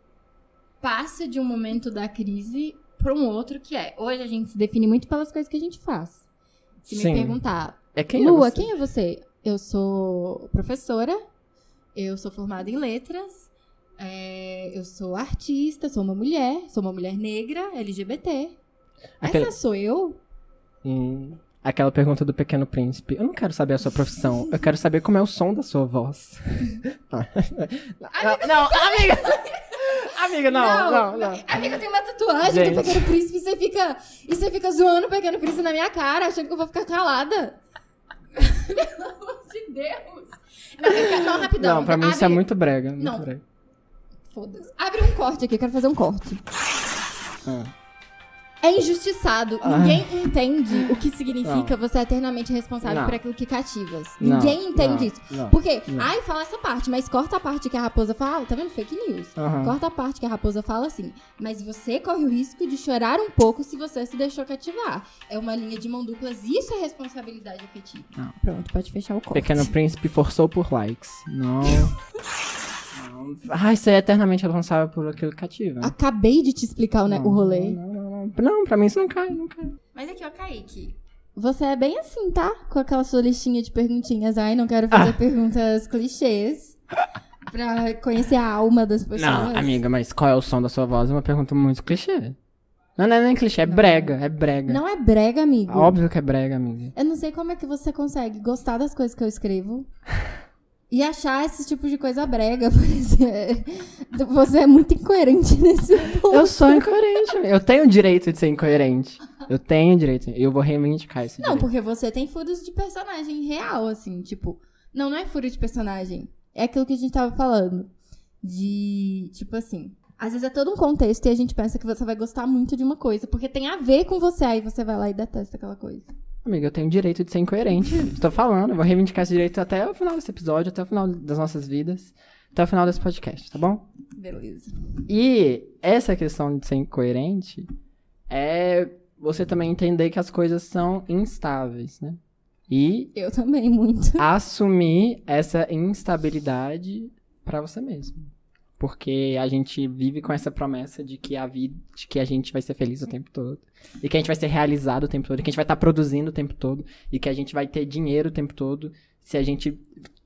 passa de um momento da crise para um outro que é. Hoje a gente se define muito pelas coisas que a gente faz. Se Sim. me perguntar, É quem é Lua, você? quem é você? Eu sou professora, eu sou formada em letras, é, eu sou artista, sou uma mulher, sou uma mulher negra, LGBT. Aquele- Essa sou eu? Hum, aquela pergunta do Pequeno Príncipe. Eu não quero saber a sua profissão, eu quero saber como é o som da sua voz. não, não, amiga! amiga, não, não, não. Amiga, tem uma tatuagem Gente. do Pequeno Príncipe e você fica, e você fica zoando o Pequeno Príncipe na minha cara, achando que eu vou ficar calada. Pelo amor de Deus. Não, eu quero- não, rapidão. Não, pra mim isso é Abre- muito brega. Muito Não. brega. Foda-se. Abre um corte aqui, eu quero fazer um corte. Ah. É injustiçado. Ah. Ninguém entende o que significa você é eternamente responsável Não. por aquilo que cativas. Não, Ninguém entende não, isso. não, Porque, não. ai, fala essa parte, mas corta a parte que a raposa fala. Tá vendo? Fake news. Aham. Corta a parte que a raposa fala assim. Mas você corre o risco de chorar um pouco se você se deixou cativar. É uma linha de mão duplas. Isso é responsabilidade afetiva. Não. Pronto, pode fechar o corte. Pequeno Príncipe forçou por likes. Não. não. Ai, você é eternamente responsável por aquilo que cativa. Acabei de te explicar o, né, Não, o rolê. Não, não, não. Não, pra mim isso não cai, não cai. Mas aqui, ó, Kaique. Você é bem assim, tá? Com aquela sua listinha de perguntinhas. Ai, não quero fazer Ah. perguntas clichês. pra conhecer a alma das pessoas. Não, amiga, mas qual é o som da sua voz? É uma pergunta muito clichê. Não, não é nem clichê, é brega, é brega. Não é brega, amigo. Óbvio que é brega, amiga. Eu não sei como é que você consegue gostar das coisas que eu escrevo e achar esse tipo de coisa brega. Porque você é muito incoerente nesse ponto. Eu sou incoerente. Eu tenho o direito de ser incoerente. Eu tenho o direito. Eu vou reivindicar esse Não, direito. porque você tem furos de personagem real, assim, tipo. Não, não é furo de personagem. É aquilo que a gente tava falando. De, tipo assim. Às vezes é todo um contexto e a gente pensa que você vai gostar muito de uma coisa, porque tem a ver com você, aí você vai lá e detesta aquela coisa. Amiga, eu tenho o direito de ser incoerente. Estou falando, eu vou reivindicar esse direito até o final desse episódio, até o final das nossas vidas, até o final desse podcast, tá bom? Beleza. E essa questão de ser incoerente é você também entender que as coisas são instáveis, né? E Eu também, muito. assumir essa instabilidade pra você mesmo. Porque a gente vive com essa promessa de que a vida, de que a gente vai ser feliz o tempo todo. E que a gente vai ser realizado o tempo todo. E que a gente vai estar produzindo o tempo todo. E que a gente vai ter dinheiro o tempo todo se a gente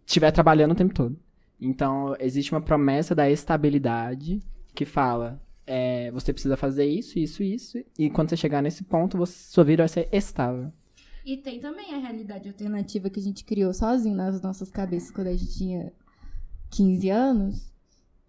estiver trabalhando o tempo todo. Então, existe uma promessa da estabilidade que fala: é, você precisa fazer isso, isso, isso. E quando você chegar nesse ponto, você- sua vida vai ser estável. E tem também a realidade alternativa que a gente criou sozinho nas nossas cabeças quando a gente tinha 15 anos.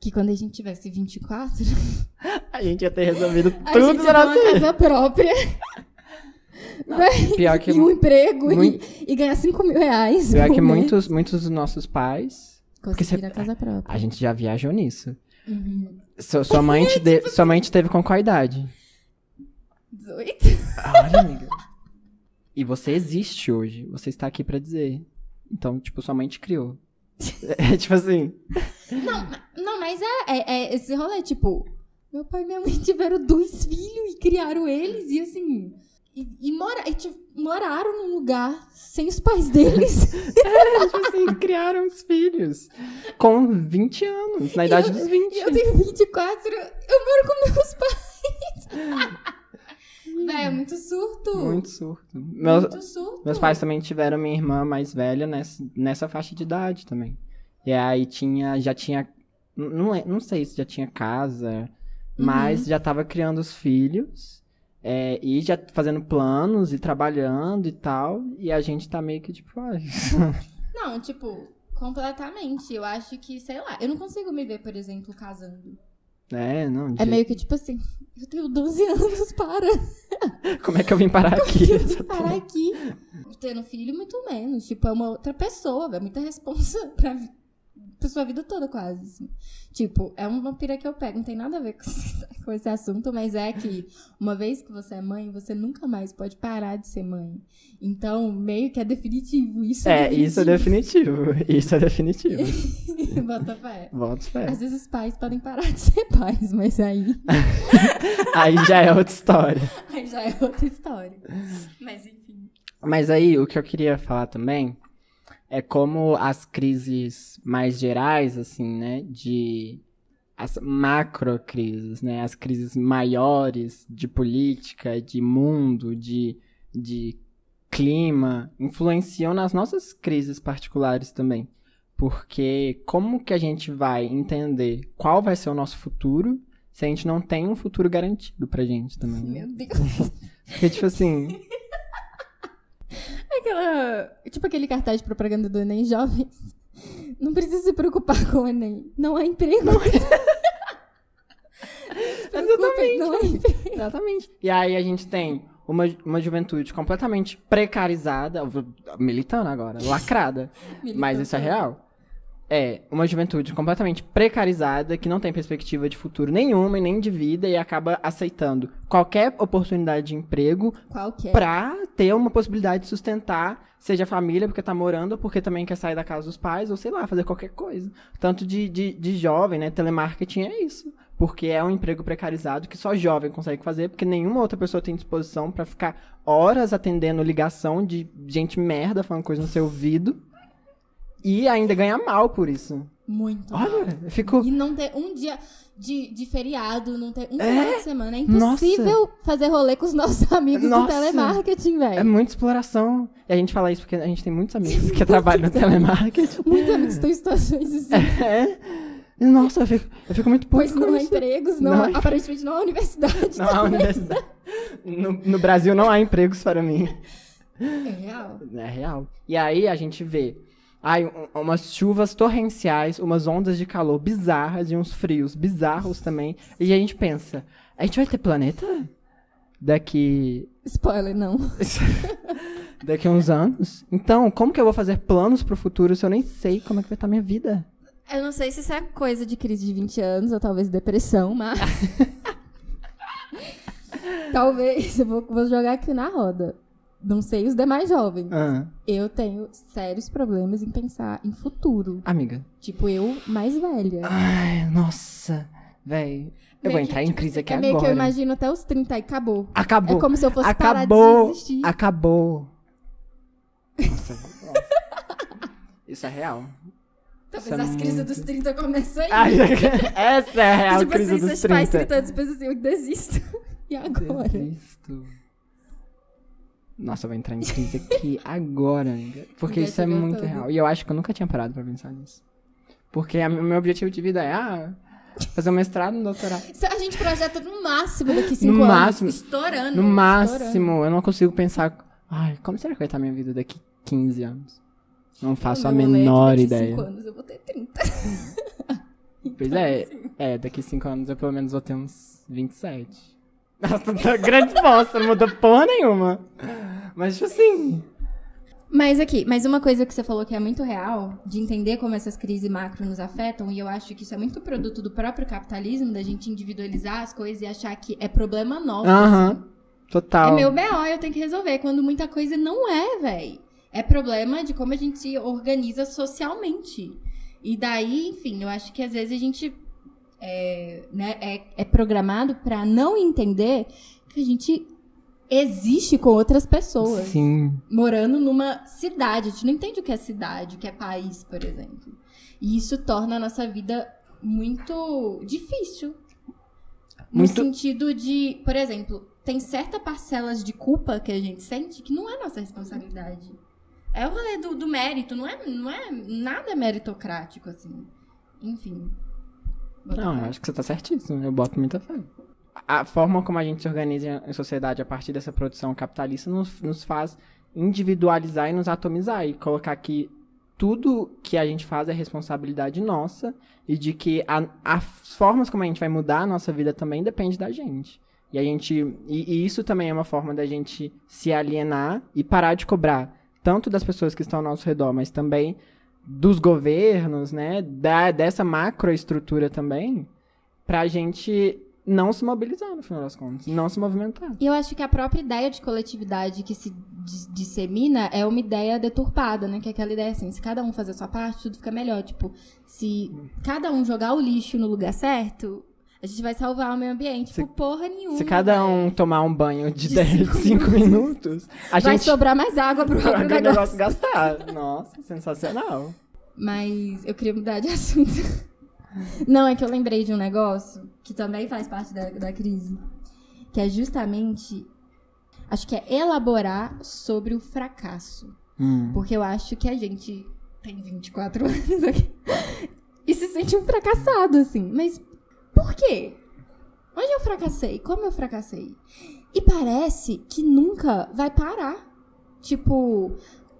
Que quando a gente tivesse 24, A gente ia ter resolvido a tudo na ter uma casa própria. Pior que, e um emprego Mui- e, e ganhar 5 mil reais. pior que mês. muitos, muitos dos nossos pais. porque Conseguir você- a casa própria. A gente já viajou nisso. Uhum. Sua, sua, mãe te de- sua mãe te teve com qual idade? 18? Olha, amiga. E você existe hoje. Você está aqui pra dizer. Então, tipo, sua mãe te criou. É tipo assim. Não, mas é, é, é esse rolê, tipo, meu pai e minha mãe tiveram dois filhos e criaram eles e assim. E, e, mora, e, tipo, moraram num lugar sem os pais deles. tipo assim, criaram os filhos. Com 20 anos. Na idade eu- dos 20. E eu tenho 24, eu moro com meus pais. Véi, é muito surto. Muito surto. Meus, Muito surto. Meus pais também tiveram minha irmã mais velha nessa, nessa faixa de idade também. E aí tinha, já tinha, não, le- não sei se já tinha casa, mas já tava criando os filhos. é, e já fazendo planos e trabalhando e tal. E a gente tá meio que tipo, ai. Não, tipo, completamente. Eu acho que, sei lá, eu não consigo me ver, por exemplo, casando. É, não. de- É meio que tipo assim, eu tenho 12 anos, para. Como é que eu vim parar aqui? Eu vim parar aqui. Tendo filho, muito menos. Tipo, é uma outra pessoa, velho. Muita responsa pra, pra sua vida toda, quase. assim. Tipo, é uma pira que eu pego. Não tem nada a ver com esse, com esse assunto, mas é que uma vez que você é mãe, você nunca mais pode parar de ser mãe. Então, meio que é definitivo. Isso É, isso é definitivo. Isso é definitivo. definitivo. Bota fé. Volto fé. Às vezes os pais podem parar de ser pais, mas aí, Aí já é outra história. aí já é outra história. Mas enfim. Mas aí, o que eu queria falar também é como as crises mais gerais, assim, né, de as macro crises, né, as crises maiores de política, de mundo, de, de clima, influenciam nas nossas crises particulares também. Porque como que a gente vai entender qual vai ser o nosso futuro se a gente não tem um futuro garantido pra gente também? né? Meu Deus. Porque, tipo assim, Aquela. Tipo aquele cartaz de propaganda do Enem Jovens. Não precisa se preocupar com o Enem. Não há emprego. Não se preocupe, não há emprego. Exatamente. E aí a gente tem uma, uma juventude completamente precarizada, militando agora, lacrada, mas isso é real. É, uma juventude completamente precarizada, que não tem perspectiva de futuro nenhuma e nem de vida e acaba aceitando qualquer oportunidade de emprego Qualquer. pra ter uma possibilidade de sustentar, seja a família, porque tá morando, ou porque também quer sair da casa dos pais, ou sei lá, fazer qualquer coisa. Tanto de, de, de jovem, né? Telemarketing é isso. Porque é um emprego precarizado que só jovem consegue fazer, porque nenhuma outra pessoa tem disposição pra ficar horas atendendo ligação de gente merda falando coisa no seu ouvido. E ainda ganhar mal por isso. Muito. Olha, eu fico. E não ter um dia de, de feriado, não ter um É? final de semana. É impossível fazer rolê com os nossos amigos Nossa. do telemarketing, É velho. muita exploração. E a gente fala isso porque a gente tem muitos amigos que trabalham no telemarketing. Muitos amigos estão em situações assim. É. Nossa, eu fico, eu fico muito puto Pois com não há isso. empregos, não, Não há- aparentemente não há universidade. Não há universidade. No, no Brasil não há empregos para mim. É real. É real. E aí a gente vê ai, um- umas chuvas torrenciais, umas ondas de calor bizarras e uns frios bizarros também. E a gente pensa, a gente vai ter planeta daqui Spoiler, não. daqui a uns anos? Então, como que eu vou fazer planos pro futuro se eu nem sei como é que vai estar minha vida? Eu não sei se isso é coisa de crise de 20 anos ou talvez depressão, mas. talvez, eu vou, vou jogar aqui na roda. Não sei os demais jovens. Ah, Eu tenho sérios problemas em pensar em futuro. amiga. Tipo, eu mais velha. Ai, nossa. Véi, eu vou Meio que, entrar em tipo crise assim, aqui é meio que eu agora. imagino até os 30 e acabou. Acabou. É como se eu fosse parar Acabou. de existir. Acabou. Nossa, nossa. Isso é real. Talvez Isso é as crises muito- dos 30 começam aí. Ai, essa é a real tipo crise assim, dos seus pais 30. gritando, depois assim, eu desisto. E agora? Desisto. Nossa, eu vou entrar em crise aqui agora, amiga. Porque isso é muito todo. real. E eu acho que eu nunca tinha parado pra pensar nisso. Porque o meu objetivo de vida é ah, fazer um mestrado, um doutorado. A gente projeta no máximo daqui 5 No anos. máximo. Estourando. No estourando. máximo, eu não consigo pensar. Ai, como será que vai estar minha vida daqui 15 anos? Não faço a menor daqui ideia. cinco anos eu vou ter 30. Pois é, é, daqui 5 anos eu pelo menos vou ter uns 27. Nossa, tá grande bosta, não mudou porra nenhuma. Mas, tipo assim. Mas aqui, mas uma coisa que você falou que é muito real, de entender como essas crises macro nos afetam, e eu acho que isso é muito produto do próprio capitalismo, da gente individualizar as coisas e achar que é problema nosso. Aham, assim. total. É meu BO, eu tenho que resolver, quando muita coisa não é, véi. É problema de como a gente se organiza socialmente. E daí, enfim, eu acho que às vezes a gente é, né, é, é programado pra não entender que a gente existe com outras pessoas Sim. morando numa cidade. A gente não entende o que é cidade, o que é país, por exemplo. E isso torna a nossa vida muito difícil. No Muito- sentido de, por exemplo, tem certas parcelas de culpa que a gente sente que não é nossa responsabilidade. É o rolê do, do mérito, não é, não é nada meritocrático, assim. Enfim. Não, eu acho que você tá certíssimo. Eu boto muita fé. A forma como a gente se organiza em sociedade a partir dessa produção capitalista nos, nos faz individualizar e nos atomizar e colocar que tudo que a gente faz é responsabilidade nossa e de que a- as formas como a gente vai mudar a nossa vida também depende da gente. E a gente e, e isso também é uma forma da gente se alienar e parar de cobrar tanto das pessoas que estão ao nosso redor, mas também dos governos, né, da, dessa macroestrutura também, pra gente não se mobilizar, no final das contas, não se movimentar. E eu acho que a própria ideia de coletividade que se dis- dissemina é uma ideia deturpada, né? Que é aquela ideia assim, se cada um fazer a sua parte, tudo fica melhor. Tipo, se cada um jogar o lixo no lugar certo, a gente vai salvar o meio ambiente. Se- porra nenhuma. Se cada um tomar um banho de, De 10, cinco 5 minutos, a Vai gente sobrar mais água pro vai próprio o negócio. negócio gastar. Nossa, sensacional. Mas eu queria mudar de assunto. Não, é que eu lembrei de um negócio que também faz parte da, da crise. Que é justamente. Acho que é elaborar sobre o fracasso. Hum. Porque eu acho que a gente tem 24 anos aqui e se sente um fracassado, assim. Mas por quê? Onde eu fracassei? Como eu fracassei? E parece que nunca vai parar. Tipo,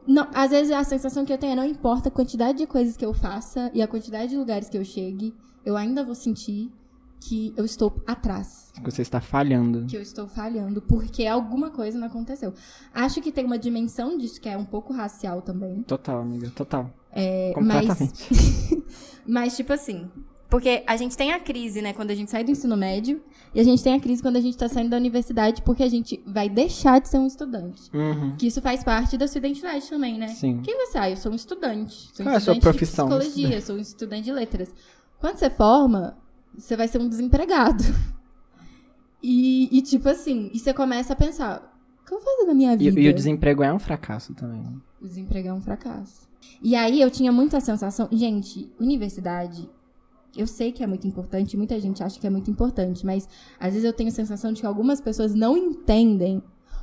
não, às vezes a sensação que eu tenho é não importa a quantidade de coisas que eu faça e a quantidade de lugares que eu chegue, eu ainda vou sentir que eu estou atrás Que você está falhando. que eu estou falhando porque alguma coisa não aconteceu. Acho que tem uma dimensão disso que é um pouco racial também. Total, amiga, total. É, Completamente. mas, mas, tipo assim. Porque a gente tem a crise, né, quando a gente sai do ensino médio, e a gente tem a crise quando a gente tá saindo da universidade, porque a gente vai deixar de ser um estudante. Uhum. Que isso faz parte da sua identidade também, né? Sim. Quem você ah, eu sou um estudante. Sou um Qual é a sua estudante profissão? de psicologia, sou um estudante de letras. Quando você forma, você vai ser um desempregado. E, e, tipo assim, e você começa a pensar, o que eu vou fazer na minha E, vida? e o desemprego é um fracasso também. O desemprego é um fracasso. E aí eu tinha muita sensação. Gente, universidade. Eu sei que é muito importante, muita gente acha que é muito importante, mas às vezes eu tenho a sensação de que algumas pessoas não entendem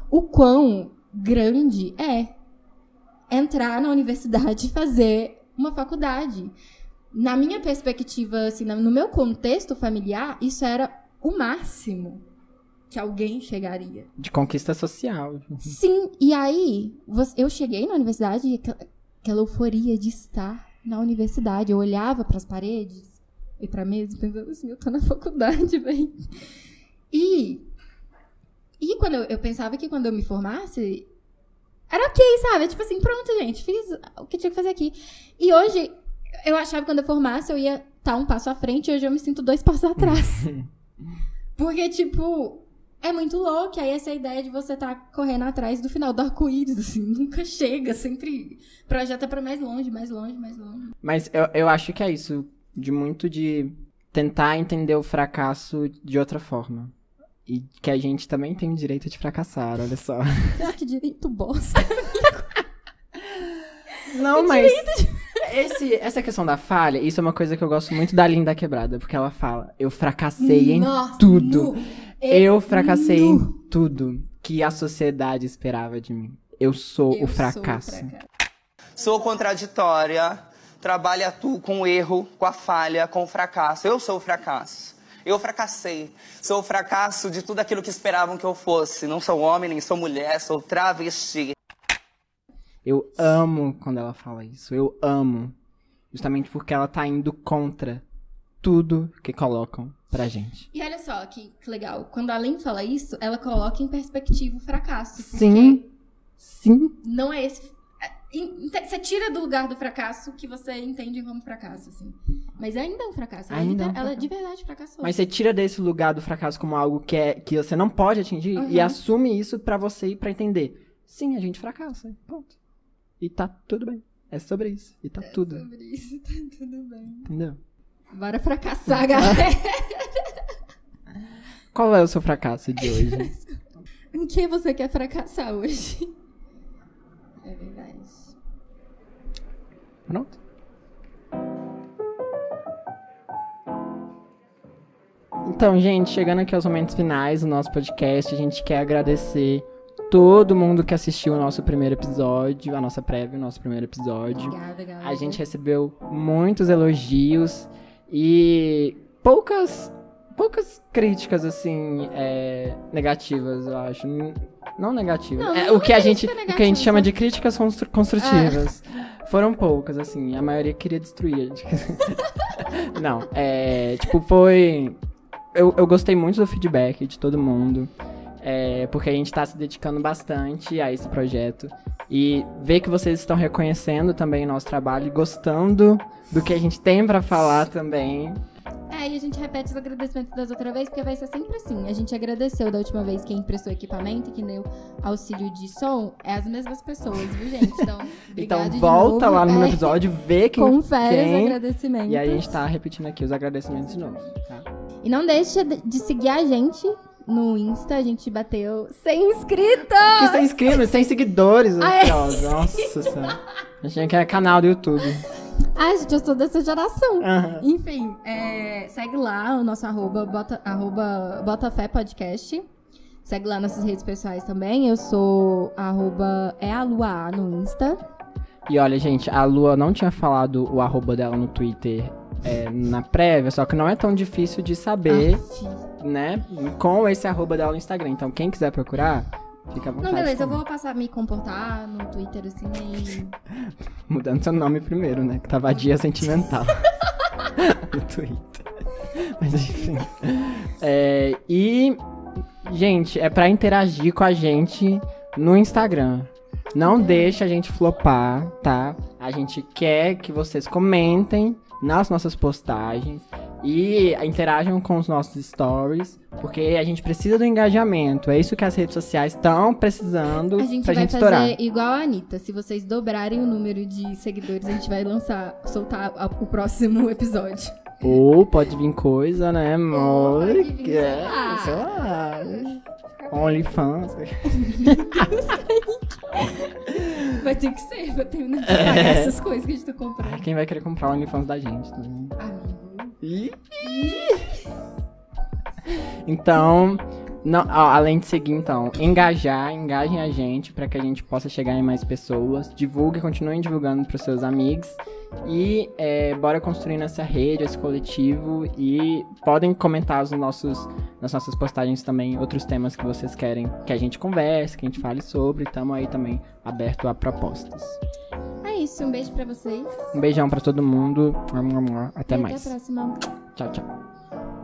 o quão grande é entrar na universidade e fazer uma faculdade. na minha perspectiva, assim, no meu contexto familiar, isso era o máximo que alguém chegaria. De conquista social. Sim, e aí eu cheguei na universidade e aquela euforia de estar na universidade. Eu olhava para as paredes e para mesa pensava assim, eu tô na faculdade, velho. E e quando eu, eu pensava que quando eu me formasse era ok, sabe? Tipo assim, pronto, gente, fiz o que tinha que fazer aqui. E hoje eu achava que quando eu formasse eu ia estar um passo à frente, e hoje eu me sinto dois passos atrás. Porque, tipo, é muito louco. Aí essa ideia de você tá correndo atrás do final do arco-íris, assim, nunca chega, sempre projeta pra mais longe, mais longe, mais longe. Mas eu, eu acho que é isso. De muito de tentar entender o fracasso de outra forma. E que a gente também tem o direito de fracassar, olha só. que direito bosta. Não, mas. Esse, essa questão da falha, isso é uma coisa que eu gosto muito da Linda Quebrada, porque ela fala: eu fracassei em Nossa, tudo. nu. Eu fracassei nu. em tudo que a sociedade esperava de mim. Eu sou Eu o sou fracasso. fracasso. Sou contraditória, trabalho atuo com o erro, com a falha, com o fracasso. Eu sou o fracasso. Eu fracassei. Sou o fracasso de tudo aquilo que esperavam que eu fosse. Não sou homem, nem sou mulher, sou travesti. Eu amo quando ela fala isso. Eu amo. Justamente porque ela tá indo contra tudo que colocam pra gente. E olha só que, que legal. Quando a Lin fala isso, ela coloca em perspectiva o fracasso. Sim. Sim. Não é esse. É, Você tira do lugar do fracasso que você entende como fracasso, assim. Mas ainda é um fracasso. Ela, Ainda é um ela fracasso. de verdade fracassou. Mas você tira desse lugar do fracasso como algo que, é, que você não pode atingir e Aham. assume isso pra você e pra entender. Sim, a gente fracassa. Ponto. E tá tudo bem. É sobre isso. E tá tudo. Sobre isso, tá tudo bem. Entendeu? Bora fracassar, galera. Qual é o seu fracasso de hoje? em que você quer fracassar hoje? É verdade. Pronto? Então, gente, chegando aqui aos momentos finais do nosso podcast, a gente quer agradecer todo mundo que assistiu o nosso primeiro episódio, a nossa prévia, o nosso primeiro episódio. Obrigada, galera. A gente recebeu muitos elogios e poucas poucas críticas assim é, negativas, eu acho. Não negativas. Não, É, o que a é gente o que a gente chama só- de críticas constru- construtivas. Foram poucas assim, a maioria queria destruir a gente. Não, é, tipo foi eu, eu gostei muito do feedback de todo mundo. é, porque a gente tá se dedicando bastante a esse projeto. E ver que vocês estão reconhecendo também o nosso trabalho e gostando do que a gente tem pra falar também. É, e a gente repete os agradecimentos das outras vezes, porque vai ser sempre assim. A gente agradeceu da última vez quem emprestou equipamento e que deu auxílio de som. É as mesmas pessoas, viu, gente? Então, Então volta novo. lá no É, episódio, vê quem. Confere os quem agradecimentos. e aí a gente tá repetindo aqui os agradecimentos de novo, tá? E não deixa de seguir a gente no Insta. A gente bateu 100 inscritos! Que sem inscritos, sem seguidores, Ai. ansiosa. Nossa senhora. A gente quer canal do YouTube. Ai, gente, eu sou dessa geração. Aham. Enfim, é, segue lá o nosso arroba, bota, arroba Botafé Podcast. Segue lá nossas redes pessoais também. Eu sou arroba é a Lua A no Insta. E olha, gente, a Lua não tinha falado o arroba dela no Twitter é, na prévia, só que não é tão difícil de saber, Aff. né? Com esse arroba dela no Instagram. Então, quem quiser procurar, fica à vontade. Não, beleza, eu vou passar a me comportar no Twitter assim e. Mudando seu nome primeiro, né? Que tá vadia sentimental. no Twitter. Mas enfim. É, e, gente, é pra interagir com a gente no Instagram. Não deixa a gente flopar, tá? A gente quer que vocês comentem nas nossas postagens e interajam com os nossos stories, porque a gente precisa do engajamento. É isso que as redes sociais estão precisando A gente pra vai gente fazer estourar. igual a Anitta. Se vocês dobrarem o número de seguidores, a gente vai lançar, soltar a- o próximo episódio. Ou pode vir coisa, né, amor? pode vir, Que sei é, lá. sei lá. OnlyFans. Vai ter que ser, pra terminar de É. pagar essas coisas que a gente tá comprando. Quem vai querer comprar o OnlyFans da gente? né? Amigo. Então, Não, ó, além de seguir, então, engajar, engajem a gente para que a gente possa chegar em mais pessoas. Divulgue, continuem divulgando para seus amigos. E é, bora construindo essa rede, esse coletivo. E podem comentar os nossos, nas nossas postagens também outros temas que vocês querem que a gente converse, que a gente fale sobre. Estamos aí também aberto a propostas é isso. Um beijo pra vocês. Um beijão pra todo mundo. Até e mais. Até a próxima. Tchau, tchau.